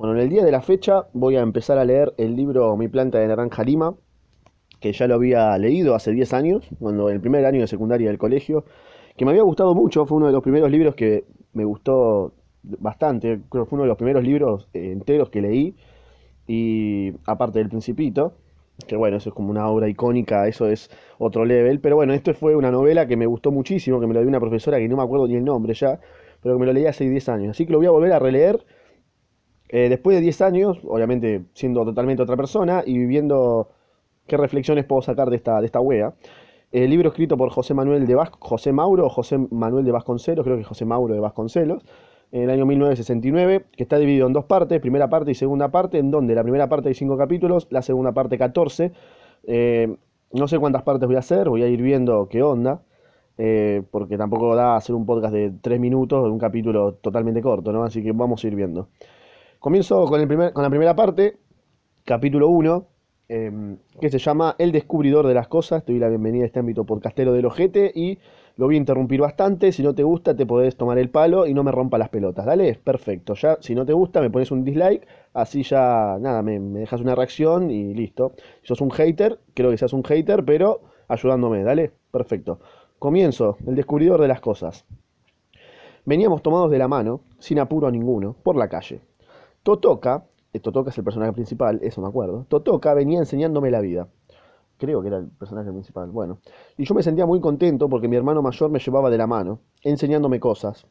Bueno, en el día de la fecha voy a empezar a leer el libro Mi planta de naranja lima, que ya lo había leído hace 10 años, cuando el primer año de secundaria del colegio, que me había gustado mucho, fue uno de los primeros libros que me gustó bastante, creo que fue uno de los primeros libros eh, enteros que leí, y aparte del Principito, que bueno, eso es como una obra icónica, eso es otro level, pero bueno, esto fue una novela que me gustó muchísimo, que me lo dio una profesora que no me acuerdo ni el nombre ya, pero que me lo leí hace 10 años, así que lo voy a volver a releer eh, después de 10 años, obviamente siendo totalmente otra persona y viviendo qué reflexiones puedo sacar de esta, de esta wea. El libro escrito por José Manuel de Vas José Mauro José Manuel de Vasconcelos, creo que José Mauro de Vasconcelos, en el año 1969, que está dividido en dos partes, primera parte y segunda parte, en donde la primera parte hay 5 capítulos, la segunda parte 14. Eh, no sé cuántas partes voy a hacer, voy a ir viendo qué onda, eh, porque tampoco da hacer un podcast de 3 minutos, un capítulo totalmente corto, ¿no? Así que vamos a ir viendo. Comienzo con, el primer, con la primera parte, capítulo 1, eh, que se llama El descubridor de las cosas. Te doy la bienvenida a este ámbito podcastero del ojete y lo voy a interrumpir bastante. Si no te gusta, te podés tomar el palo y no me rompa las pelotas. Dale, perfecto. Ya, si no te gusta, me pones un dislike. Así ya, nada, me, me dejas una reacción y listo. Si sos un hater, creo que seas un hater, pero ayudándome. Dale, perfecto. Comienzo, el descubridor de las cosas. Veníamos tomados de la mano, sin apuro a ninguno, por la calle. Totoka, eh, Totoka es el personaje principal, eso me acuerdo. Totoka venía enseñándome la vida. Creo que era el personaje principal, bueno. Y yo me sentía muy contento porque mi hermano mayor me llevaba de la mano, enseñándome cosas.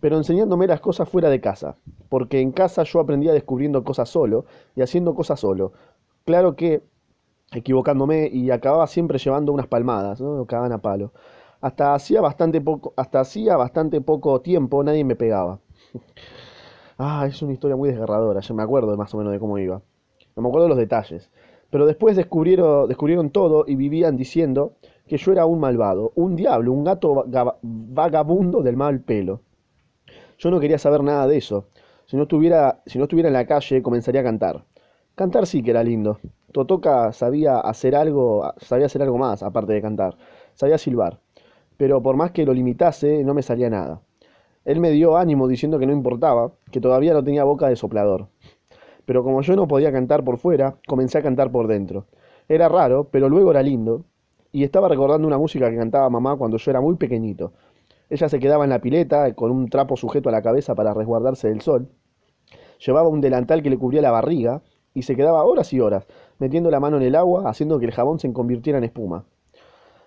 Pero enseñándome las cosas fuera de casa. Porque en casa yo aprendía descubriendo cosas solo y haciendo cosas solo. Claro que equivocándome y acababa siempre llevando unas palmadas, ¿no? Cagaban a palo. Hasta hacía bastante poco, hasta hacía bastante poco tiempo nadie me pegaba. Ah, es una historia muy desgarradora, ya me acuerdo más o menos de cómo iba. No me acuerdo los detalles. Pero después descubrieron, descubrieron todo y vivían diciendo que yo era un malvado, un diablo, un gato vaga- vagabundo del mal pelo. Yo no quería saber nada de eso. Si no estuviera, si no estuviera en la calle, comenzaría a cantar. Cantar sí que era lindo. Totoka sabía hacer algo, sabía hacer algo más, aparte de cantar. Sabía silbar. Pero por más que lo limitase, no me salía nada. Él me dio ánimo diciendo que no importaba, que todavía no tenía boca de soplador. Pero como yo no podía cantar por fuera, comencé a cantar por dentro. Era raro, pero luego era lindo. Y estaba recordando una música que cantaba mamá cuando yo era muy pequeñito. Ella se quedaba en la pileta con un trapo sujeto a la cabeza para resguardarse del sol. Llevaba un delantal que le cubría la barriga y se quedaba horas y horas, metiendo la mano en el agua, haciendo que el jabón se convirtiera en espuma.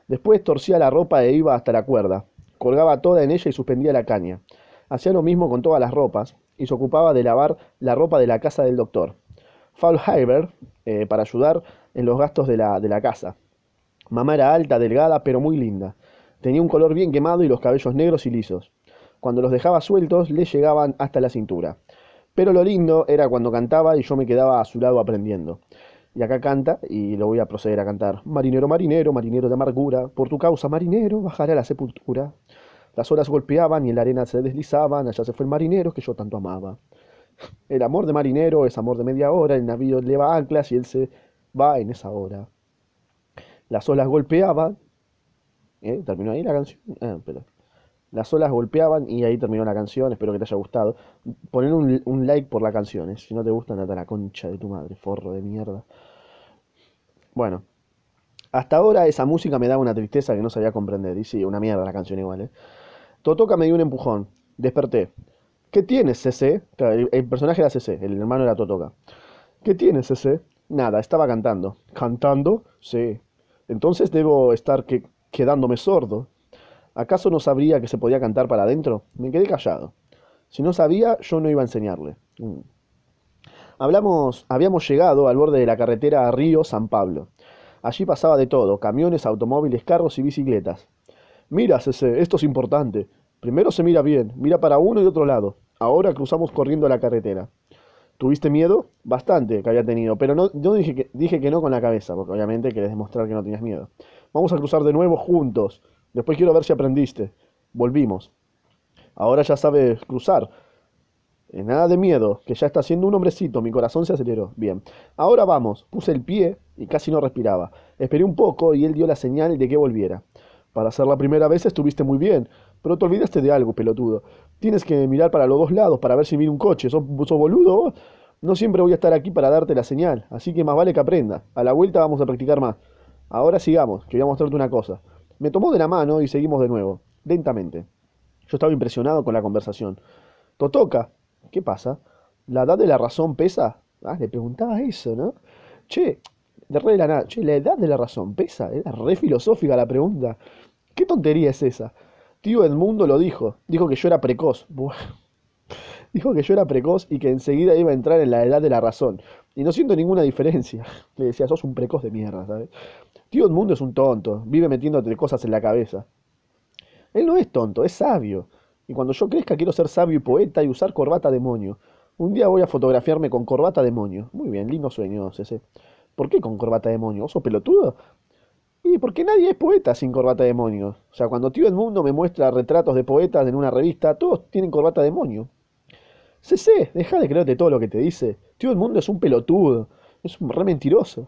Después torcía la ropa e iba hasta la cuerda. Colgaba toda en ella y suspendía la caña. Hacía lo mismo con todas las ropas y se ocupaba de lavar la ropa de la casa del doctor. Faulhaber, eh, para ayudar en los gastos de la, de la casa. Mamá era alta, delgada, pero muy linda. Tenía un color bien quemado y los cabellos negros y lisos. Cuando los dejaba sueltos, le llegaban hasta la cintura. Pero lo lindo era cuando cantaba y yo me quedaba a su lado aprendiendo. Y acá canta, y lo voy a proceder a cantar. Marinero, marinero, marinero de amargura, por tu causa, marinero, bajaré a la sepultura. Las olas golpeaban y en la arena se deslizaban, allá se fue el marinero que yo tanto amaba. El amor de marinero es amor de media hora, el navío leva anclas y él se va en esa hora. Las olas golpeaban, ¿eh? ¿Terminó ahí la canción? Ah. Las olas golpeaban y ahí terminó la canción, espero que te haya gustado. Poner un, like por la canción, ¿eh? si no te gusta, andate la concha de tu madre, forro de mierda. Bueno, hasta ahora esa música me daba una tristeza que no sabía comprender. Y sí, una mierda la canción igual, ¿eh? Totoka me dio un empujón. Desperté. ¿Qué tienes, CC? El personaje era CC, el hermano era Totoka. ¿Qué tienes, CC? Nada, estaba cantando. ¿Cantando? Sí. Entonces debo estar que, quedándome sordo. ¿Acaso no sabría que se podía cantar para adentro? Me quedé callado. Si no sabía, yo no iba a enseñarle. Mm. Hablamos, habíamos llegado al borde de la carretera Río-San Pablo. Allí pasaba de todo, camiones, automóviles, carros y bicicletas. Mira, CC, esto es importante. Primero se mira bien, mira para uno y otro lado. Ahora cruzamos corriendo la carretera. ¿Tuviste miedo? Bastante que había tenido, pero no, yo dije que, dije que no con la cabeza, porque obviamente querés demostrar que no tenías miedo. Vamos a cruzar de nuevo juntos. Después quiero ver si aprendiste. Volvimos. Ahora ya sabes cruzar. Eh, nada de miedo, que ya está siendo un hombrecito, mi corazón se aceleró. Bien, ahora vamos. Puse el pie y casi no respiraba. Esperé un poco y él dio la señal de que volviera. Para ser la primera vez estuviste muy bien, pero te olvidaste de algo, pelotudo. Tienes que mirar para los dos lados para ver si viene un coche. ¿Sos, boludo? No siempre voy a estar aquí para darte la señal, así que más vale que aprenda. A la vuelta vamos a practicar más. Ahora sigamos, que voy a mostrarte una cosa. Me tomó de la mano y seguimos de nuevo, lentamente. Yo estaba impresionado con la conversación. Totoca, ¿qué pasa? ¿La edad de la razón pesa? Ah, le preguntaba eso, ¿no? Che, de re de la nada, che, ¿la edad de la razón pesa? Era re filosófica la pregunta. ¿Qué tontería es esa? Tío Edmundo lo dijo. Dijo que yo era precoz. Buah. Dijo que yo era precoz y que enseguida iba a entrar en la edad de la razón. Y no siento ninguna diferencia. Le decía, sos un precoz de mierda, ¿sabes? Tío Edmundo es un tonto. Vive metiéndote cosas en la cabeza. Él no es tonto, es sabio. Y cuando yo crezca quiero ser sabio y poeta y usar corbata demonio. Un día voy a fotografiarme con corbata demonio. Muy bien, lindo sueño ese. ¿Por qué con corbata demonio? ¿Oso pelotudo? Y porque nadie es poeta sin corbata demonio. O sea, cuando Tío Edmundo me muestra retratos de poetas en una revista, todos tienen corbata demonio. CC, deja de creerte todo lo que te dice. Tío Edmundo es un pelotudo. Es un re mentiroso.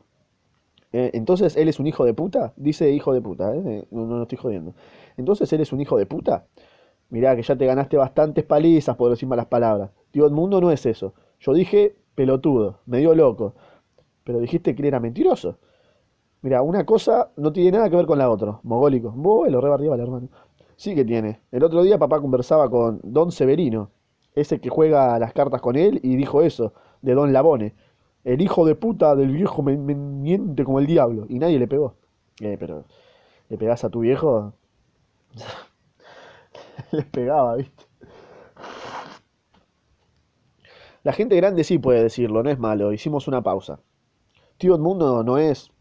Eh, entonces, ¿él es un hijo de puta? Dice hijo de puta, ¿eh? No, no, no estoy jodiendo. Entonces, ¿él es un hijo de puta? Mirá que ya te ganaste bastantes palizas por decir malas palabras. Tío Edmundo no es eso. Yo dije pelotudo, medio loco. Pero dijiste que él era mentiroso. Mira, una cosa no tiene nada que ver con la otra. Mogólico. Vos lo rebarriaba el hermano. Sí que tiene. El otro día papá conversaba con Don Severino, ese que juega las cartas con él, y dijo eso, de Don Labone. El hijo de puta del viejo me, me miente como el diablo. Y nadie le pegó. Eh, pero le pegás a tu viejo. Les pegaba, ¿viste? La gente grande sí puede decirlo, no es malo. Hicimos una pausa. Tío Edmundo no es.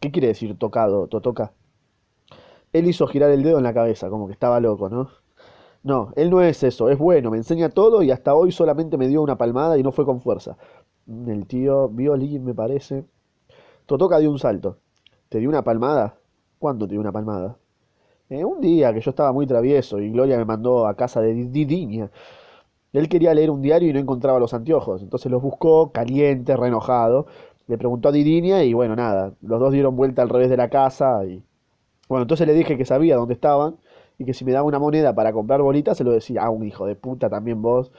¿Qué quiere decir tocado, Totoca? Él hizo girar el dedo en la cabeza, como que estaba loco, ¿no? No, él no es eso, es bueno, me enseña todo y hasta hoy solamente me dio una palmada y no fue con fuerza. El tío Violín, me parece. Totoca dio un salto. ¿Te dio una palmada? ¿Cuándo te dio una palmada? Eh, un día que yo estaba muy travieso y Gloria me mandó a casa de Didiña. Él quería leer un diario y no encontraba los anteojos, entonces los buscó, caliente, re enojado. Le preguntó a Didiña y bueno, nada, los dos dieron vuelta al revés de la casa y... Bueno, entonces le dije que sabía dónde estaban y que si me daba una moneda para comprar bolitas se lo decía, ah, un hijo de puta también vos.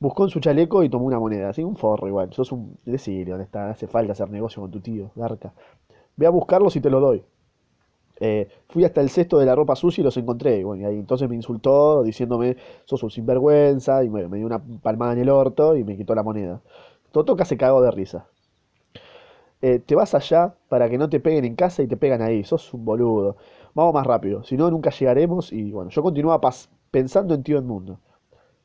Buscó en su chaleco y tomó una moneda, así un forro igual, sos un... Decirle dónde está, hace falta hacer negocio con tu tío, Garca. Ve a buscarlos y te lo doy. Eh, fui hasta el cesto de la ropa sucia y los encontré. Bueno, y ahí entonces me insultó diciéndome, sos un sinvergüenza, y bueno, me dio una palmada en el orto y me quitó la moneda. Totoca se cagó de risa. Eh, te vas allá para que no te peguen en casa y te pegan ahí, sos un boludo. Vamos más rápido, si no, nunca llegaremos. Y bueno, yo continuaba pensando en Tío Edmundo.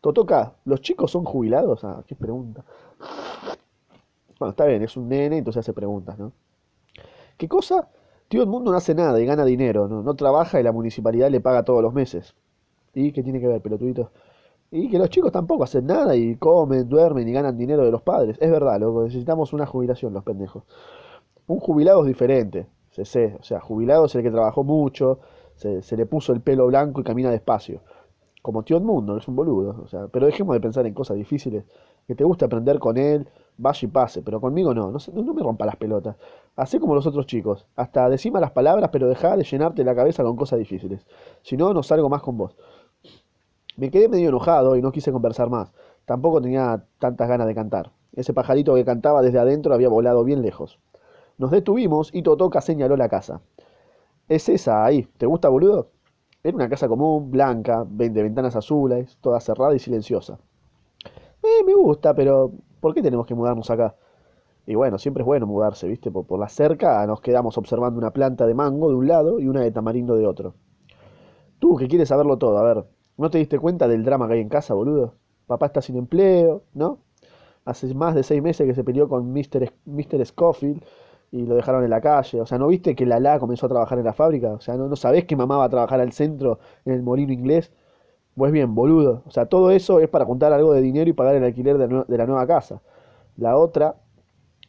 Totoca, ¿los chicos son jubilados? Ah, qué pregunta. Bueno, está bien, es un nene, entonces hace preguntas, ¿no? ¿Qué cosa? Tío Edmundo no hace nada y gana dinero, ¿no? No trabaja y la municipalidad le paga todos los meses. ¿Y qué tiene que ver, pelotudito? Y que los chicos tampoco hacen nada y comen, duermen y ganan dinero de los padres. Es verdad, loco, necesitamos una jubilación, los pendejos. Un jubilado es diferente, se sé. O sea, jubilado es el que trabajó mucho, se le puso el pelo blanco y camina despacio. Como tío Edmundo, es un boludo. O sea, pero dejemos de pensar en cosas difíciles. Que te guste aprender con él, vaya y pase. Pero conmigo no- no me rompa las pelotas. Hacé como los otros chicos. Hasta decima las palabras, pero dejá de llenarte la cabeza con cosas difíciles. Si no, no salgo más con vos. Me quedé medio enojado y no quise conversar más. Tampoco tenía tantas ganas de cantar. Ese pajarito que cantaba desde adentro había volado bien lejos. Nos detuvimos y Totoca señaló la casa. Es esa ahí. ¿Te gusta, boludo? Era una casa común, blanca, de ventanas azules, toda cerrada y silenciosa. Eh, me gusta, pero ¿por qué tenemos que mudarnos acá? Y bueno, siempre es bueno mudarse, ¿viste? Por, por la cerca nos quedamos observando una planta de mango de un lado y una de tamarindo de otro. Tú, que quieres saberlo todo, a ver, ¿no te diste cuenta del drama que hay en casa, boludo? Papá está sin empleo, ¿no? Hace más de seis meses que se peleó con Mr. Scofield y lo dejaron en la calle. O sea, ¿no viste que Lala comenzó a trabajar en la fábrica? O sea, ¿no, no sabés que mamá va a trabajar al centro en el molino inglés? Pues bien, boludo. O sea, todo eso es para juntar algo de dinero y pagar el alquiler de, de la nueva casa. La otra,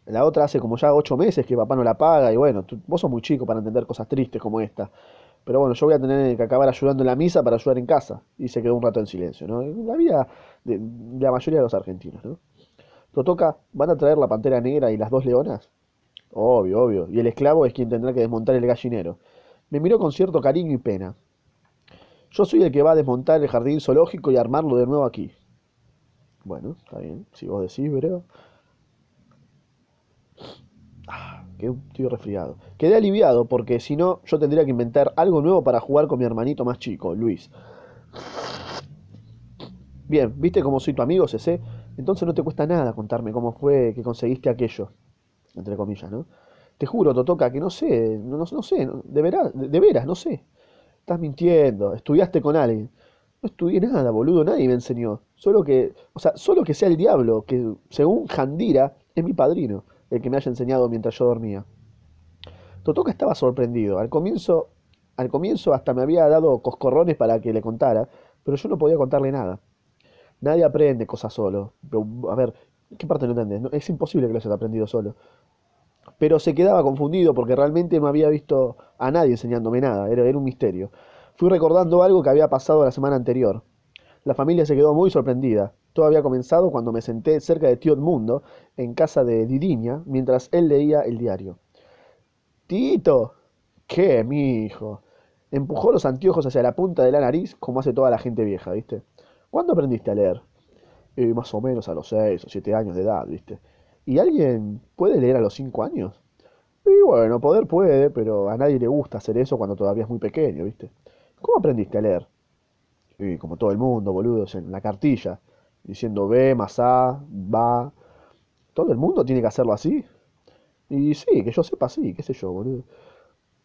la otra hace como ya ocho meses que papá no la paga y bueno, tú- vos sos muy chico para entender cosas tristes como esta. Pero bueno, yo voy a tener que acabar ayudando en la misa para ayudar en casa. Y se quedó un rato en silencio, ¿no? La vida de, de la mayoría de los argentinos, ¿no? Totoca, ¿van a traer la pantera negra y las dos leonas? Obvio, obvio. Y el esclavo es quien tendrá que desmontar el gallinero. Me miró con cierto cariño y pena. Yo soy el que va a desmontar el jardín zoológico y armarlo de nuevo aquí. Bueno, está bien, si vos decís, bro. que estoy resfriado. Quedé aliviado porque si no, yo tendría que inventar algo nuevo para jugar con mi hermanito más chico, Luis. Bien, ¿viste cómo soy tu amigo, CC? Entonces no te cuesta nada contarme cómo fue que conseguiste aquello, entre comillas, ¿no? Te juro, Totoca, que no sé, no, no, sé, de veras, de, veras, no sé. Estás mintiendo, estudiaste con alguien. No estudié nada, boludo, nadie me enseñó. Solo que, o sea, solo que sea el diablo, que según Jandira es mi padrino, el que me haya enseñado mientras yo dormía. Totoka estaba sorprendido. Al comienzo, al comienzo hasta me había dado coscorrones para que le contara, pero yo no podía contarle nada. Nadie aprende cosas solo. A ver, ¿qué parte no entendés? No, es imposible que lo hayas aprendido solo. Pero se quedaba confundido porque realmente no había visto a nadie enseñándome nada. Era, era un misterio. Fui recordando algo que había pasado la semana anterior. La familia se quedó muy sorprendida. Todo había comenzado cuando me senté cerca de tío Edmundo, en casa de Didiña, mientras él leía el diario. Tito, ¿qué, mi hijo? Empujó los anteojos hacia la punta de la nariz, como hace toda la gente vieja, ¿viste? ¿Cuándo aprendiste a leer? "Y más o menos a los seis o siete años de edad, ¿viste? ¿Y alguien puede leer a los cinco años? Y bueno, poder puede, pero a nadie le gusta hacer eso cuando todavía es muy pequeño, ¿viste? ¿Cómo aprendiste a leer? Y como todo el mundo, boludos, en la cartilla, diciendo B más A, va. ¿Todo el mundo tiene que hacerlo así? Y sí, que yo sepa, sí, qué sé yo, boludo.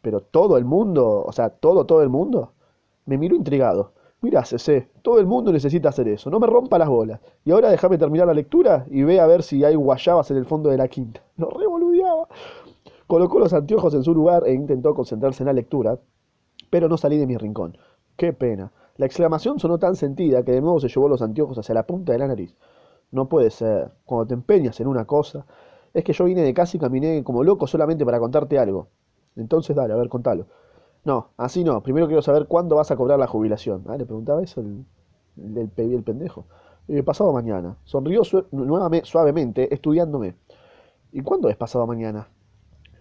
Pero todo el mundo, o sea, todo, todo el mundo, me miró intrigado. Mira, CC, todo el mundo necesita hacer eso, no me rompa las bolas. Y ahora déjame terminar la lectura y ve a ver si hay guayabas en el fondo de la quinta. Lo revoludeaba. Colocó los anteojos en su lugar e intentó concentrarse en la lectura, pero no salí de mi rincón. Qué pena. La exclamación sonó tan sentida que de nuevo se llevó los anteojos hacia la punta de la nariz. No puede ser. Cuando te empeñas en una cosa. Es que yo vine de casa y caminé como loco solamente para contarte algo. Entonces dale, a ver, contalo. No, así no. Primero quiero saber cuándo vas a cobrar la jubilación. Ah, le preguntaba eso el, el, el, pe- el pendejo. "Eh, pasado mañana. Sonrió sue- nuevame- suavemente, estudiándome. ¿Y cuándo es pasado mañana?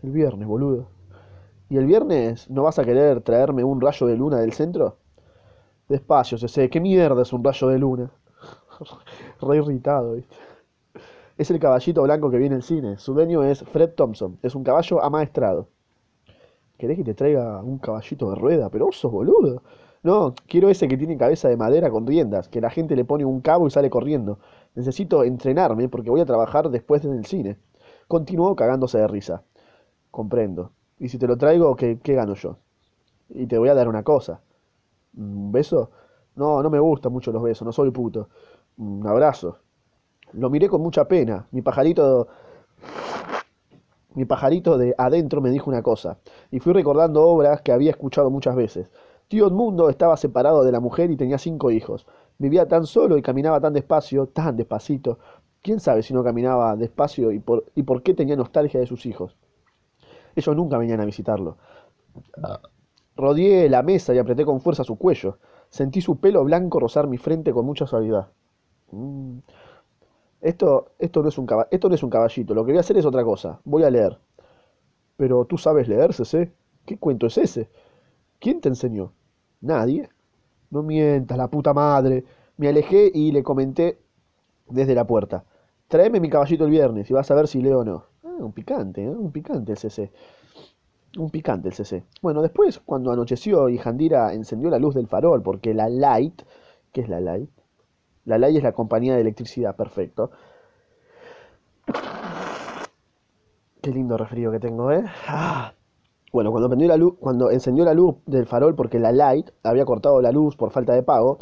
El viernes, boludo. ¿Y el viernes no vas a querer traerme un rayo de luna del centro? Despacio, sé ¿Qué mierda es un rayo de luna? Re irritado, ¿viste? Es el caballito blanco que viene en cine. Su dueño es Fred Thompson. Es un caballo amaestrado. ¿Querés que te traiga un caballito de rueda? Pero vos boludo. No, quiero ese que tiene cabeza de madera con riendas, que la gente le pone un cabo y sale corriendo. Necesito entrenarme porque voy a trabajar después en el cine. Continuó cagándose de risa. Comprendo. Y si te lo traigo, ¿qué, qué gano yo? Y te voy a dar una cosa. ¿Un beso? No, no me gustan mucho los besos, no soy puto. Un abrazo. Lo miré con mucha pena. Mi pajarito, mi pajarito de adentro me dijo una cosa. Y fui recordando obras que había escuchado muchas veces. Tío Edmundo estaba separado de la mujer y tenía cinco hijos. Vivía tan solo y caminaba tan despacio, tan despacito. ¿Quién sabe si no caminaba despacio y por, y por qué tenía nostalgia de sus hijos? Ellos nunca venían a visitarlo. Rodeé la mesa y apreté con fuerza su cuello. Sentí su pelo blanco rozar mi frente con mucha suavidad. Mm, Esto, esto no es un esto no es un caballito. Lo que voy a hacer es otra cosa. Voy a leer. Pero tú sabes leer, CC. ¿Qué cuento es ese? ¿Quién te enseñó? Nadie. No mientas, la puta madre. Me alejé y le comenté desde la puerta. Tráeme mi caballito el viernes y vas a ver si leo o no. Ah, un picante, ¿eh? Un picante el CC. Un picante el CC. Bueno, después, cuando anocheció y Jandira encendió la luz del farol, porque la Light, ¿qué es la Light? La Light es la compañía de electricidad, perfecto. Qué lindo resfrío que tengo, ¿eh? Ah. Bueno, cuando la luz, cuando encendió la luz del farol, porque la Light había cortado la luz por falta de pago,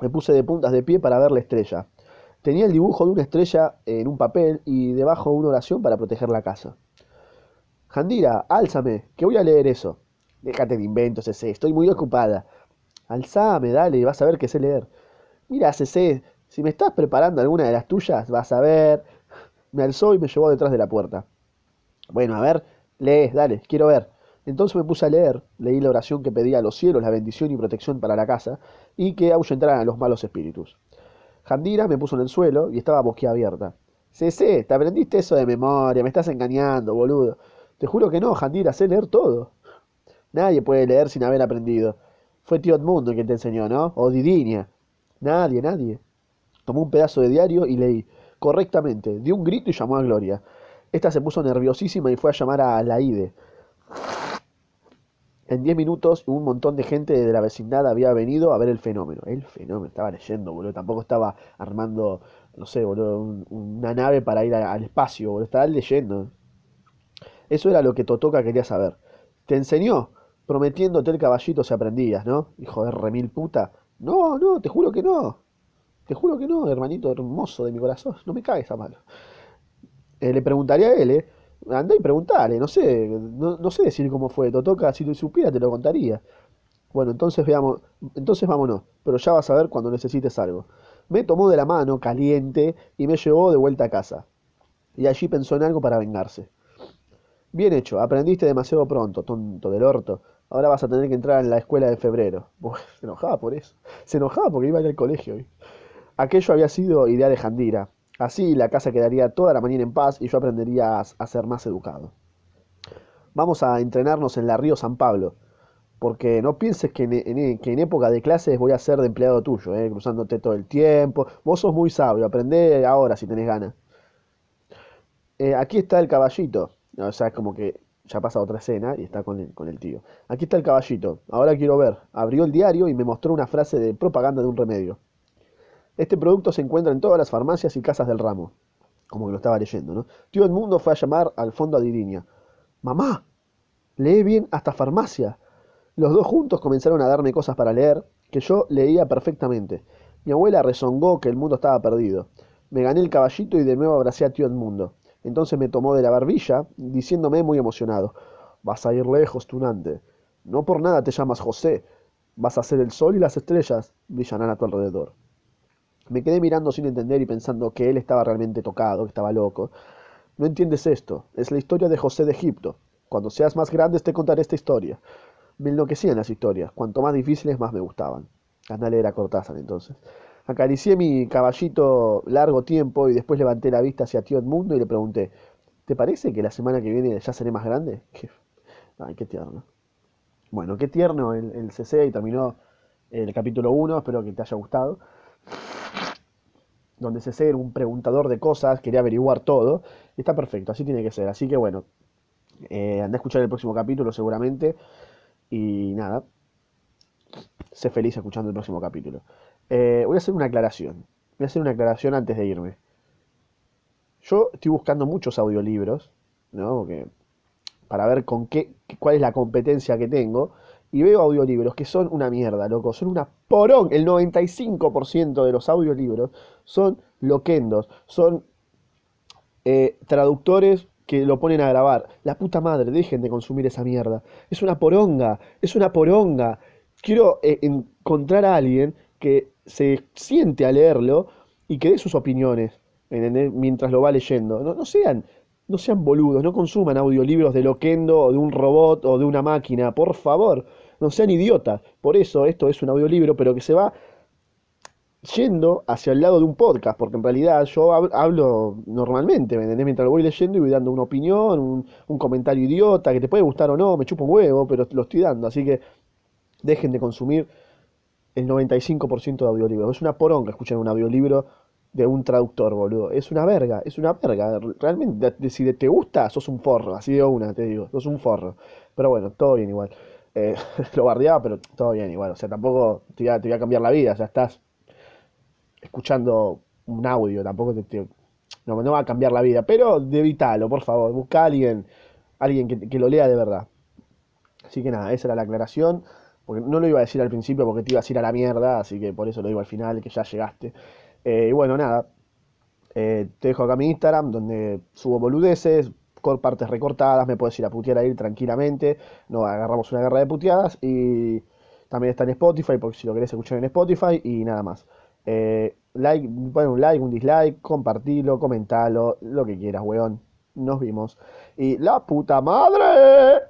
me puse de puntas de pie para ver la estrella. Tenía el dibujo de una estrella en un papel y debajo una oración para proteger la casa. Jandira, álzame, que voy a leer eso. Déjate de inventos, ese, estoy muy ocupada. Alzame, dale, vas a ver que sé leer. Mira, CC, si me estás preparando alguna de las tuyas, vas a ver. Me alzó y me llevó detrás de la puerta. Bueno, a ver, lee, dale, quiero ver. Entonces me puse a leer, leí la oración que pedía a los cielos la bendición y protección para la casa y que ahuyentaran a los malos espíritus. Jandira me puso en el suelo y estaba boquiabierta. CC, te aprendiste eso de memoria, me estás engañando, boludo. Te juro que no, Jandira, sé leer todo. Nadie puede leer sin haber aprendido. Fue tío Edmundo quien te enseñó, ¿no? O Didinia. Nadie, nadie. Tomó un pedazo de diario y leí. Correctamente. Dio un grito y llamó a Gloria. Esta se puso nerviosísima y fue a llamar a la IDE. En 10 minutos un montón de gente de la vecindad había venido a ver el fenómeno. El fenómeno, estaba leyendo, boludo. Tampoco estaba armando, no sé, boludo, un- una nave para ir al espacio, boludo. Estaba leyendo. Eso era lo que Totoka quería saber. Te enseñó, prometiéndote el caballito si aprendías, ¿no? Hijo de remil puta. No, no, te juro que no. Te juro que no, hermanito hermoso de mi corazón. No me cagues a malo. Eh, le preguntaría a él, ¿eh? Andá y preguntale, no sé, no, sé decir cómo fue. Totoka, si lo supiera, te lo contaría. Bueno, entonces veamos, entonces vámonos, pero ya vas a ver cuando necesites algo. Me tomó de la mano, caliente, y me llevó de vuelta a casa. Y allí pensó en algo para vengarse. Bien hecho, aprendiste demasiado pronto, tonto del orto. Ahora vas a tener que entrar en la escuela de febrero. Buah, se enojaba por eso. Se enojaba porque iba a ir al colegio. ¿viste? Aquello había sido idea de Jandira. Así la casa quedaría toda la mañana en paz y yo aprendería a, ser más educado. Vamos a entrenarnos en la Río San Pablo. Porque no pienses que en, en- que en época de clases voy a ser de empleado tuyo, ¿eh? cruzándote todo el tiempo. Vos sos muy sabio, aprendé ahora si tenés ganas. Eh, aquí está el caballito. O sea, es como que ya pasa otra escena y está con el, con el tío. Aquí está el caballito. Ahora quiero ver. Abrió el diario y me mostró una frase de propaganda de un remedio. Este producto se encuentra en todas las farmacias y casas del ramo. Como que lo estaba leyendo, ¿no? Tío Edmundo fue a llamar al fondo a Diriña. Mamá, lee bien hasta farmacia. Los dos juntos comenzaron a darme cosas para leer, que yo leía perfectamente. Mi abuela rezongó que el mundo estaba perdido. Me gané el caballito y de nuevo abracé a tío Edmundo. Entonces me tomó de la barbilla, diciéndome muy emocionado, Vas a ir lejos, tunante. No por nada te llamas José. Vas a ser el sol y las estrellas brillarán a tu alrededor. Me quedé mirando sin entender y pensando que él estaba realmente tocado, que estaba loco. No entiendes esto. Es la historia de José de Egipto. Cuando seas más grande te contaré esta historia. Me enloquecían las historias. Cuanto más difíciles, más me gustaban. Andale era Cortázar entonces. Acaricié mi caballito largo tiempo y después levanté la vista hacia tío Edmundo y le pregunté, ¿te parece que la semana que viene ya seré más grande? Qué- Ay, qué tierno. Bueno, qué tierno el, el CC y terminó el capítulo uno espero que te haya gustado. Donde CC era un preguntador de cosas, quería averiguar todo. Y está perfecto, así tiene que ser. Así que bueno, eh, andá a escuchar el próximo capítulo seguramente. Y nada, sé feliz escuchando el próximo capítulo. Eh, voy a hacer una aclaración. Voy a hacer una aclaración antes de irme. Yo estoy buscando muchos audiolibros, ¿no? Porque para ver con qué, cuál es la competencia que tengo. Y veo audiolibros que son una mierda, loco. Son una porón. El 95% de los audiolibros son loquendos. Son eh, traductores que lo ponen a grabar. La puta madre, dejen de consumir esa mierda. Es una poronga, es una poronga. Quiero eh, encontrar a alguien que se siente a leerlo y que dé sus opiniones mientras lo va leyendo. No, no sean, no sean boludos, no consuman audiolibros de Loquendo o de un robot o de una máquina, por favor. No sean idiotas. Por eso esto es un audiolibro, pero que se va yendo hacia el lado de un podcast, porque en realidad yo hab- hablo normalmente, ¿me entendés? Mientras lo voy leyendo y voy dando una opinión, un, un comentario idiota, que te puede gustar o no, me chupo un huevo, pero lo estoy dando. Así que dejen de consumir el 95% de audiolibros. Es una poronga escuchar un audiolibro de un traductor, boludo. Es una verga, es una verga. Realmente, si te gusta, sos un forro, así de una, te digo, sos un forro. Pero bueno, todo bien igual. Eh, lo bardeaba, pero todo bien igual. O sea, tampoco te voy a, te a cambiar la vida, ya estás escuchando un audio, tampoco te, no, no va a cambiar la vida, pero evitalo, por favor, busca a alguien, alguien que, que lo lea de verdad. Así que nada, esa era la aclaración, porque no lo iba a decir al principio porque te iba a decir a la mierda, así que por eso lo digo al final, que ya llegaste. Eh, y bueno, nada, eh, te dejo acá mi Instagram, donde subo boludeces, con partes recortadas, me puedes ir a putear ahí tranquilamente, no agarramos una guerra de puteadas, y también está en Spotify, porque si lo querés escuchar en Spotify, y nada más. Eh, like, pon un like, un dislike, compartilo, comentalo, lo que quieras, weón. Nos vimos. Y la puta madre.